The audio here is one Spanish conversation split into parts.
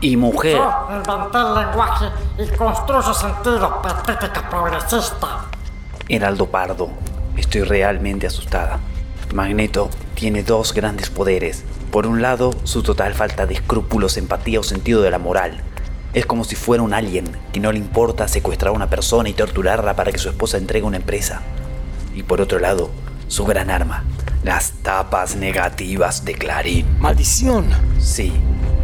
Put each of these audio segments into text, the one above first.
y mujer. Yo inventé el lenguaje y construyo sentido, patética progresista. Heraldo Pardo, estoy realmente asustada. Magneto tiene dos grandes poderes. Por un lado, su total falta de escrúpulos, empatía o sentido de la moral. Es como si fuera un alien que no le importa secuestrar a una persona y torturarla para que su esposa entregue una empresa. Y por otro lado, su gran arma, las tapas negativas de Clarín. ¡Maldición! Sí,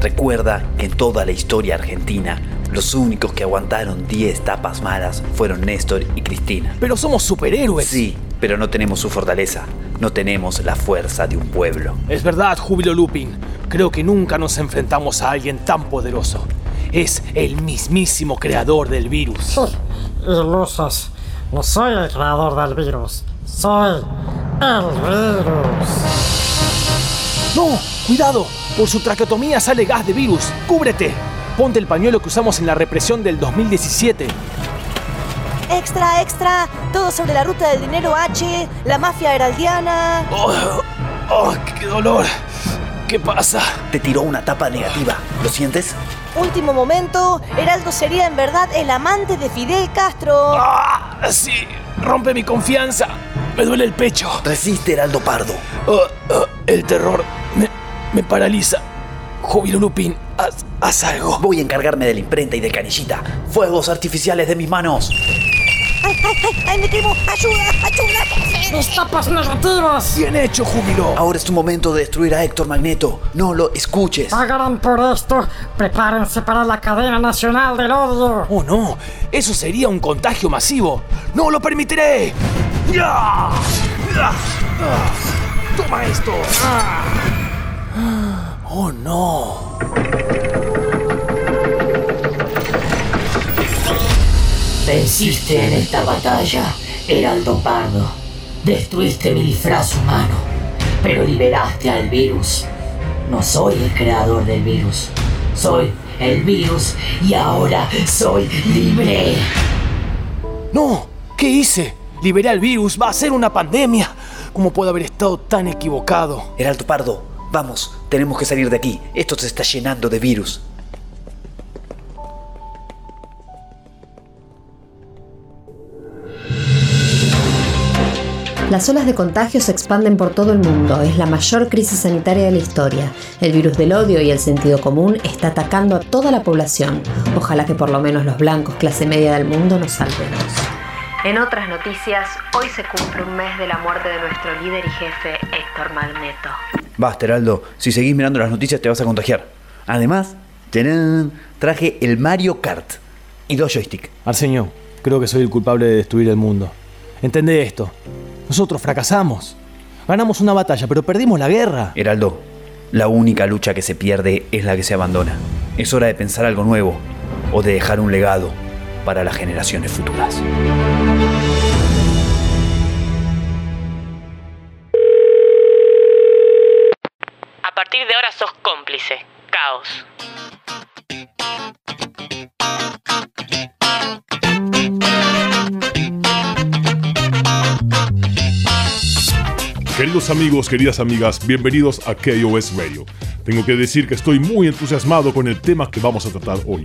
recuerda que en toda la historia argentina, los únicos que aguantaron 10 tapas malas fueron Néstor y Cristina. Pero somos superhéroes. Sí, pero no tenemos su fortaleza, no tenemos la fuerza de un pueblo. Es verdad, Júbilo Lupin. Creo que nunca nos enfrentamos a alguien tan poderoso. Es el mismísimo creador del virus. Sí, ilusos. No soy el creador del virus. Soy el virus. ¡No! ¡Cuidado! Por su traqueotomía sale gas de virus. ¡Cúbrete! Ponte el pañuelo que usamos en la represión del 2017. Extra, extra, todo sobre la ruta del dinero H, la mafia heraldiana. ¡Oh! oh, qué dolor! ¿Qué pasa? Te tiró una tapa negativa. ¿Lo sientes? Último momento, Heraldo sería en verdad el amante de Fidel Castro. ¡Ah! Sí, rompe mi confianza. Me duele el pecho. Resiste, Heraldo Pardo. Oh, oh, el terror me, me paraliza. Júbilo Lupin, haz, haz algo. Voy a encargarme de la imprenta y de canillita. Fuegos artificiales de mis manos. ¡Ay, ay, ay! ay me! ¡Ayuda! ¡Ayuda! Mis tapas negativas. Bien hecho, Júbilo. Ahora es tu momento de destruir a Héctor Magneto. No lo escuches. Pagarán por esto. Prepárense para la cadena nacional del odio. Oh, no. Eso sería un contagio masivo. ¡No lo permitiré! ¡Ah! ¡Toma esto! ¡Ah! ¡Oh, no! Venciste en esta batalla, Heraldo Pardo. Destruiste mi disfraz humano, pero liberaste al virus. No soy el creador del virus. Soy el virus y ahora soy libre. ¡No! ¿Qué hice? Liberé al virus. Va a ser una pandemia. ¿Cómo puedo haber estado tan equivocado? Heraldo Pardo, vamos, tenemos que salir de aquí. Esto se está llenando de virus. Las olas de contagio se expanden por todo el mundo. Es la mayor crisis sanitaria de la historia. El virus del odio y el sentido común está atacando a toda la población. Ojalá que por lo menos los blancos, clase media del mundo, nos salvemos. En otras noticias, hoy se cumple un mes de la muerte de nuestro líder y jefe, Héctor Magneto. Basta, Heraldo. Si seguís mirando las noticias te vas a contagiar. Además, traje el Mario Kart y dos joysticks. Arsenio, creo que soy el culpable de destruir el mundo. Entendé esto. Nosotros fracasamos. Ganamos una batalla, pero perdimos la guerra. Heraldo, la única lucha que se pierde es la que se abandona. Es hora de pensar algo nuevo o de dejar un legado para las generaciones futuras. Sos cómplice. Caos. Queridos amigos, queridas amigas, bienvenidos a KOS Radio. Tengo que decir que estoy muy entusiasmado con el tema que vamos a tratar hoy.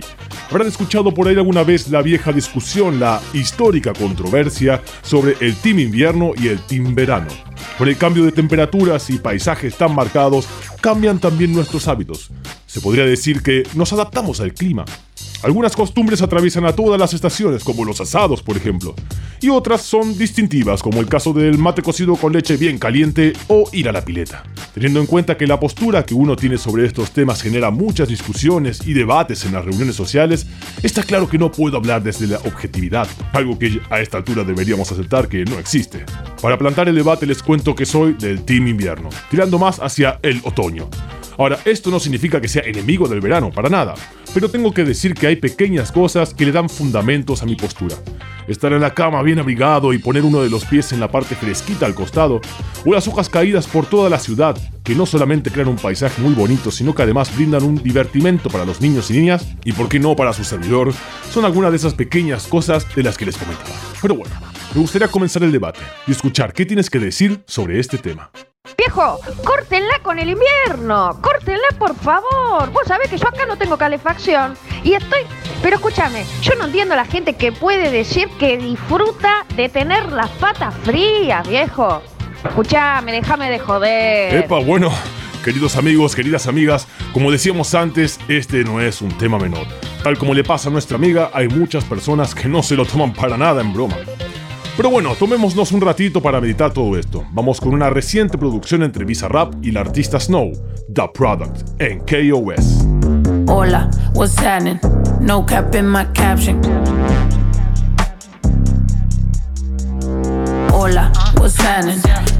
Habrán escuchado por ahí alguna vez la vieja discusión, la histórica controversia sobre el Team Invierno y el Team Verano. Con el cambio de temperaturas y paisajes tan marcados, cambian también nuestros hábitos. Se podría decir que nos adaptamos al clima. Algunas costumbres atraviesan a todas las estaciones, como los asados, por ejemplo, y otras son distintivas, como el caso del mate cocido con leche bien caliente o ir a la pileta. Teniendo en cuenta que la postura que uno tiene sobre estos temas genera muchas discusiones y debates en las reuniones sociales, está claro que no puedo hablar desde la objetividad, algo que a esta altura deberíamos aceptar que no existe. Para plantar el debate les cuento que soy del Team Invierno, tirando más hacia el otoño. Ahora, esto no significa que sea enemigo del verano, para nada, pero tengo que decir que hay pequeñas cosas que le dan fundamentos a mi postura. Estar en la cama bien abrigado y poner uno de los pies en la parte fresquita al costado, o las hojas caídas por toda la ciudad, que no solamente crean un paisaje muy bonito, sino que además brindan un divertimento para los niños y niñas, y por qué no para su servidor, son algunas de esas pequeñas cosas de las que les comentaba. Pero bueno, me gustaría comenzar el debate y escuchar qué tienes que decir sobre este tema. Viejo, córtenla con el invierno. Córtenla, por favor. Vos sabés que yo acá no tengo calefacción. Y estoy... Pero escúchame, yo no entiendo a la gente que puede decir que disfruta de tener las patas frías, viejo. Escuchame, déjame de joder. Epa, bueno, queridos amigos, queridas amigas, como decíamos antes, este no es un tema menor. Tal como le pasa a nuestra amiga, hay muchas personas que no se lo toman para nada en broma. Pero bueno, tomémonos un ratito para meditar todo esto. Vamos con una reciente producción entre Visa Rap y la artista Snow, The Product, en KOS. Hola, what's happening? No my caption. Hola, what's happening?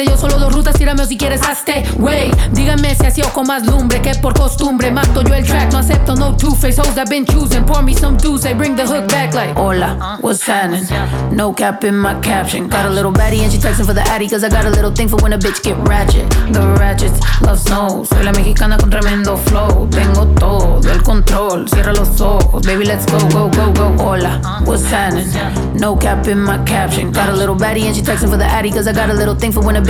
te dio solo dos rutas. Tírame o si quieres hazte, wey. Díganme si así ojo más lumbre que por costumbre. Mato yo el track, no acepto no two-face hoes I've been choosing. Pour me some juice, they bring the hook back like. Hola, what's happening? No cap in my caption. Got a little baddie and she texting for the addy. Cause I got a little thing for when a bitch get ratchet. The ratchets love snow. Soy la mexicana con tremendo flow. Tengo todo el control. Cierra los ojos, baby, let's go, go, go, go. Hola, what's happening? No cap in my caption. Got a little baddie and she texting for the addy. Cause I got a little thing for when a bitch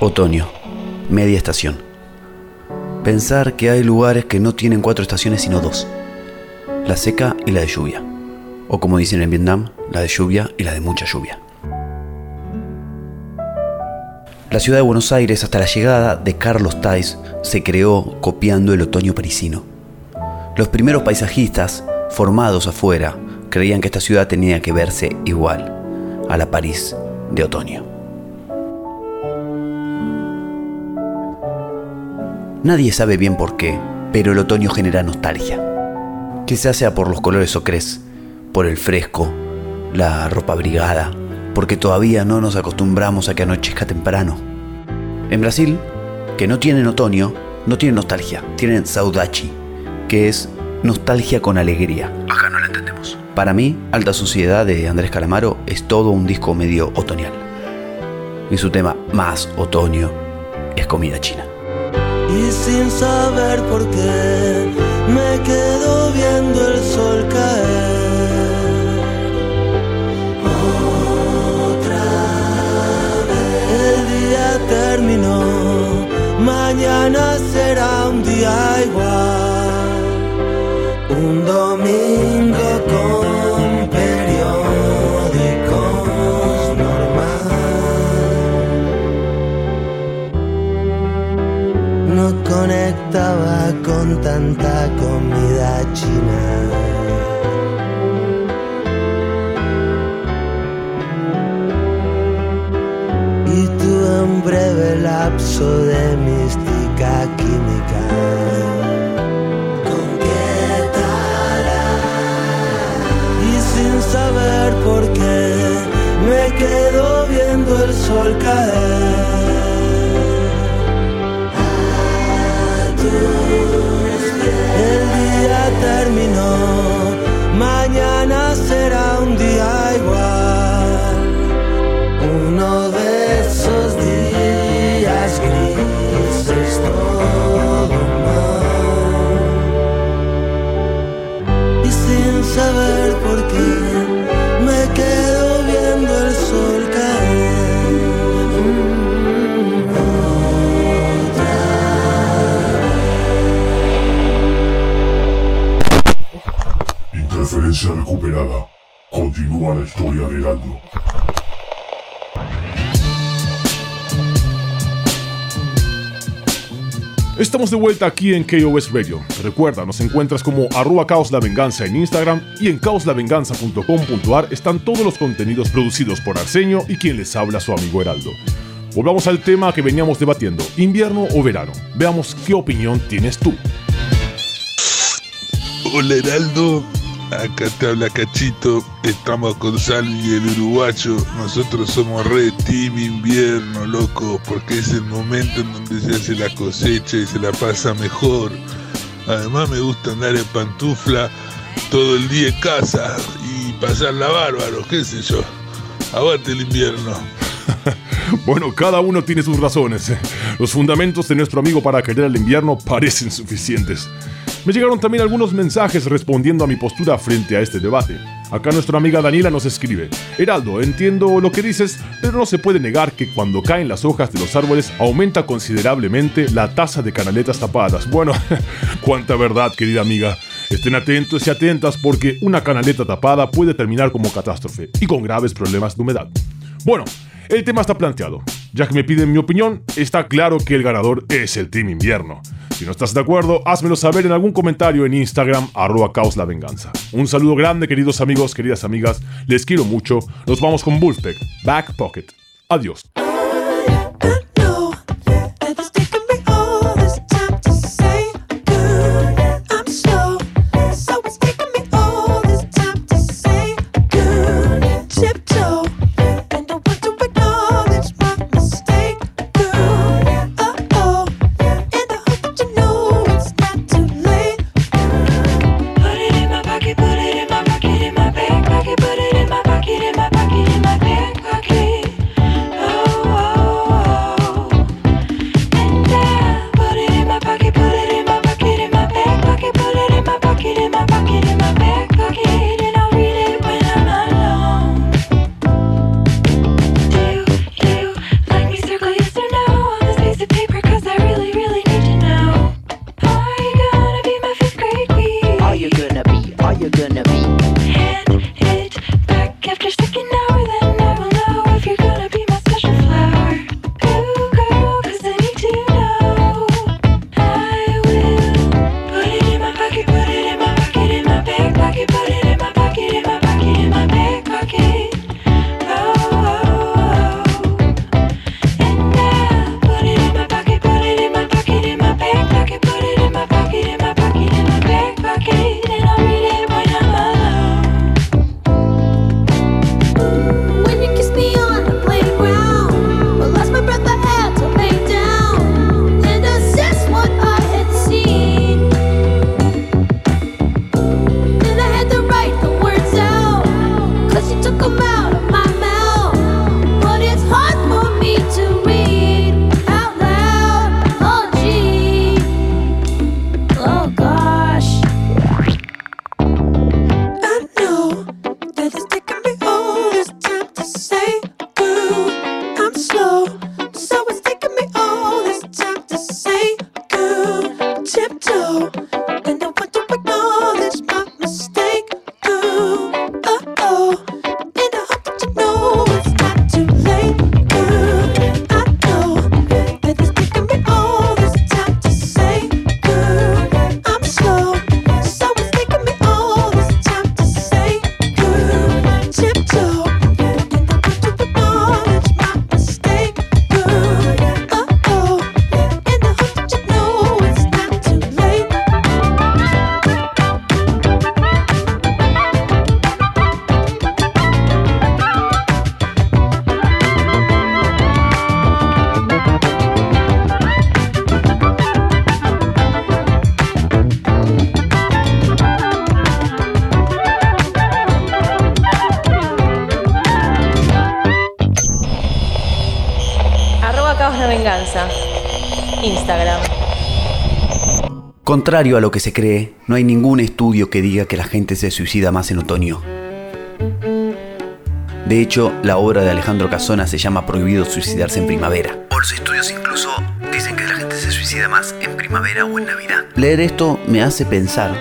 Otoño, media estación. Pensar que hay lugares que no tienen cuatro estaciones sino dos. La seca y la de lluvia. O como dicen en Vietnam, la de lluvia y la de mucha lluvia. La ciudad de Buenos Aires hasta la llegada de Carlos Tais se creó copiando el otoño parisino. Los primeros paisajistas, formados afuera, creían que esta ciudad tenía que verse igual a la París de otoño. Nadie sabe bien por qué, pero el otoño genera nostalgia. Quizás sea por los colores ocres, por el fresco, la ropa abrigada, porque todavía no nos acostumbramos a que anochezca temprano. En Brasil, que no tienen otoño, no tienen nostalgia, tienen saudade, que es nostalgia con alegría. Acá no la entendemos. Para mí, Alta Sociedad de Andrés Calamaro es todo un disco medio otoñal. Y su tema más otoño es comida china. Y sin saber por qué me quedo viendo el sol caer. Otra vez el día terminó, mañana será un día igual. Un domingo con conectaba con tanta comida china. Y tuve un breve lapso de mística química. ¿Con qué Y sin saber por qué me quedo viendo el sol caer. Día Estamos de vuelta aquí en KOS Radio. Recuerda, nos encuentras como arroba caos la venganza en Instagram y en caoslavenganza.com.ar están todos los contenidos producidos por Arsenio y quien les habla su amigo Heraldo. Volvamos al tema que veníamos debatiendo, invierno o verano. Veamos qué opinión tienes tú. Hola Heraldo, acá te habla Cachito, estamos con Salvi el uruguayo, nosotros somos re team invierno, loco, porque es el momento en donde se hace la cosecha y se la pasa mejor. Además me gusta andar en pantufla todo el día en casa y pasarla bárbaro, qué sé yo. Aguante el invierno. Bueno, cada uno tiene sus razones. Los fundamentos de nuestro amigo para querer al invierno parecen suficientes. Me llegaron también algunos mensajes respondiendo a mi postura frente a este debate. Acá nuestra amiga Daniela nos escribe, Heraldo, entiendo lo que dices, pero no se puede negar que cuando caen las hojas de los árboles aumenta considerablemente la tasa de canaletas tapadas. Bueno, cuánta verdad, querida amiga. Estén atentos y atentas porque una canaleta tapada puede terminar como catástrofe y con graves problemas de humedad. Bueno, el tema está planteado. Ya que me piden mi opinión, está claro que el ganador es el Team Invierno. Si no estás de acuerdo, házmelo saber en algún comentario en Instagram, arroba caos la venganza. Un saludo grande, queridos amigos, queridas amigas. Les quiero mucho. Nos vamos con Wolfpack, Back Pocket. Adiós. Venganza. Instagram. Contrario a lo que se cree, no hay ningún estudio que diga que la gente se suicida más en otoño. De hecho, la obra de Alejandro Casona se llama Prohibido suicidarse en primavera. O los estudios incluso dicen que la gente se suicida más en primavera o en Navidad. Leer esto me hace pensar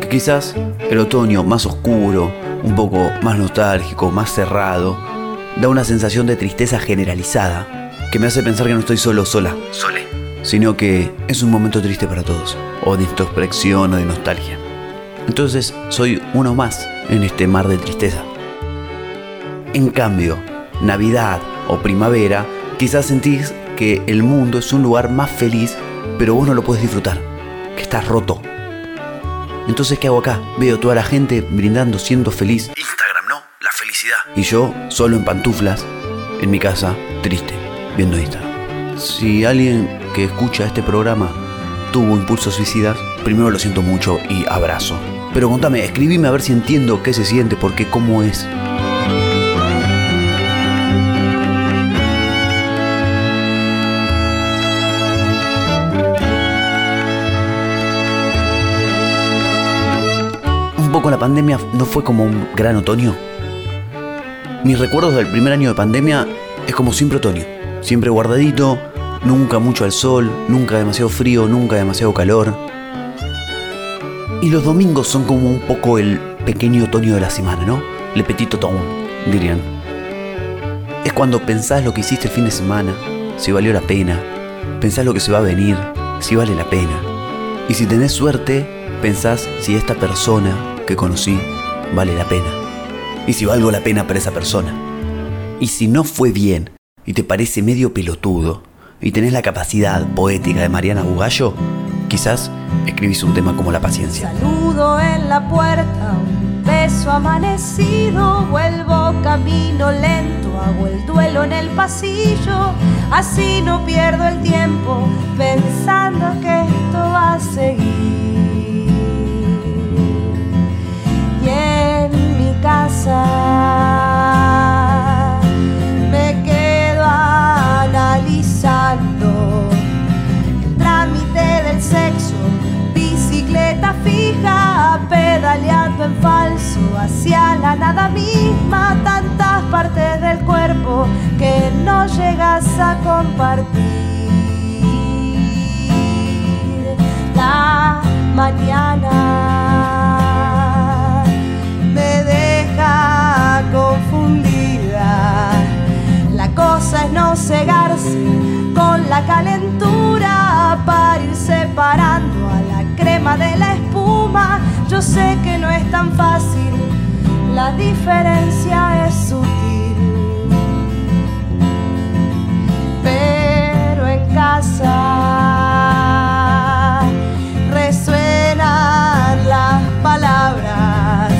que quizás el otoño más oscuro, un poco más nostálgico, más cerrado, da una sensación de tristeza generalizada que me hace pensar que no estoy solo sola, sole, sino que es un momento triste para todos, o de introspección o de nostalgia. Entonces soy uno más en este mar de tristeza. En cambio, Navidad o primavera, quizás sentís que el mundo es un lugar más feliz, pero vos no lo puedes disfrutar, que estás roto. Entonces, ¿qué hago acá? Veo toda la gente brindando, siendo feliz. Instagram, ¿no? La felicidad. Y yo, solo en pantuflas, en mi casa, triste, viendo Instagram. Si alguien que escucha este programa tuvo impulsos suicidas, primero lo siento mucho y abrazo. Pero contame, escribime a ver si entiendo qué se siente, por qué, cómo es. Un poco la pandemia no fue como un gran otoño. Mis recuerdos del primer año de pandemia es como siempre otoño. Siempre guardadito, nunca mucho al sol, nunca demasiado frío, nunca demasiado calor. Y los domingos son como un poco el pequeño otoño de la semana, ¿no? Le petit automne, dirían. Es cuando pensás lo que hiciste el fin de semana, si valió la pena, pensás lo que se va a venir, si vale la pena. Y si tenés suerte, pensás si esta persona que conocí vale la pena. Y si valgo la pena para esa persona. Y si no fue bien y te parece medio pelotudo y tenés la capacidad poética de Mariana Bugallo, quizás escribís un tema como La paciencia. Saludo en la puerta, un beso amanecido, vuelvo camino lento, hago el duelo en el pasillo, así no pierdo el tiempo pensando que esto va a seguir. Misma, tantas partes del cuerpo que no llegas a compartir. La mañana me deja confundida. La cosa es no cegarse con la calentura para ir separando a la crema de la espuma. Yo sé que no es tan fácil, la diferencia es sutil. Pero en casa resuenan las palabras.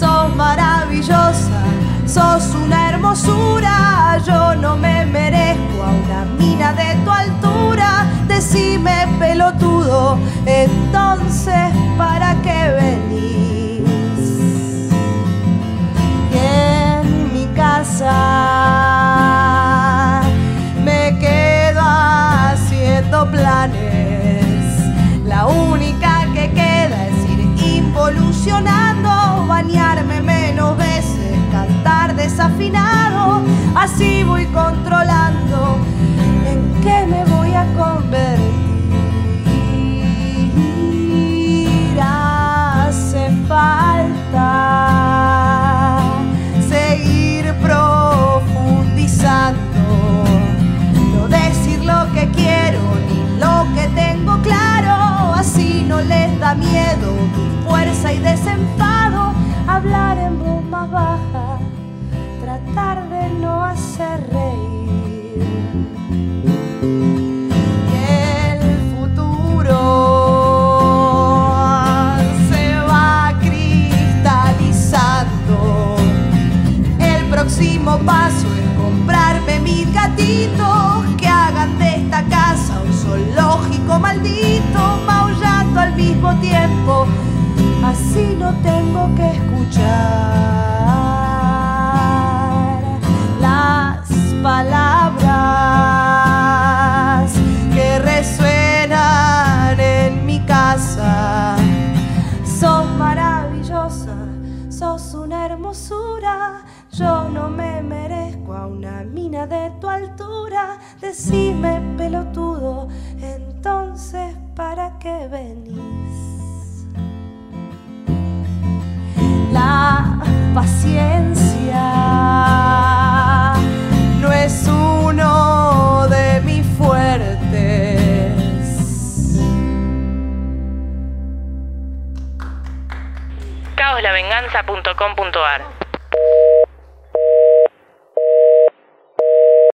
Sos maravillosa, sos una hermosura. Yo no me merezco a una mina de tu altura. Decime pelotudo, entonces ¿para qué venís? Me quedo haciendo planes. La única que queda es ir involucionando, bañarme menos veces, cantar desafinado. Así voy controlando tiempo, así no tengo que escuchar las palabras que resuenan en mi casa. Sos maravillosa, sos una hermosura. Yo no me merezco a una mina de tu altura. Decime, pelotudo, entonces, ¿para qué venís? La paciencia no es uno de mis fuertes. caoslavenganza.com.ar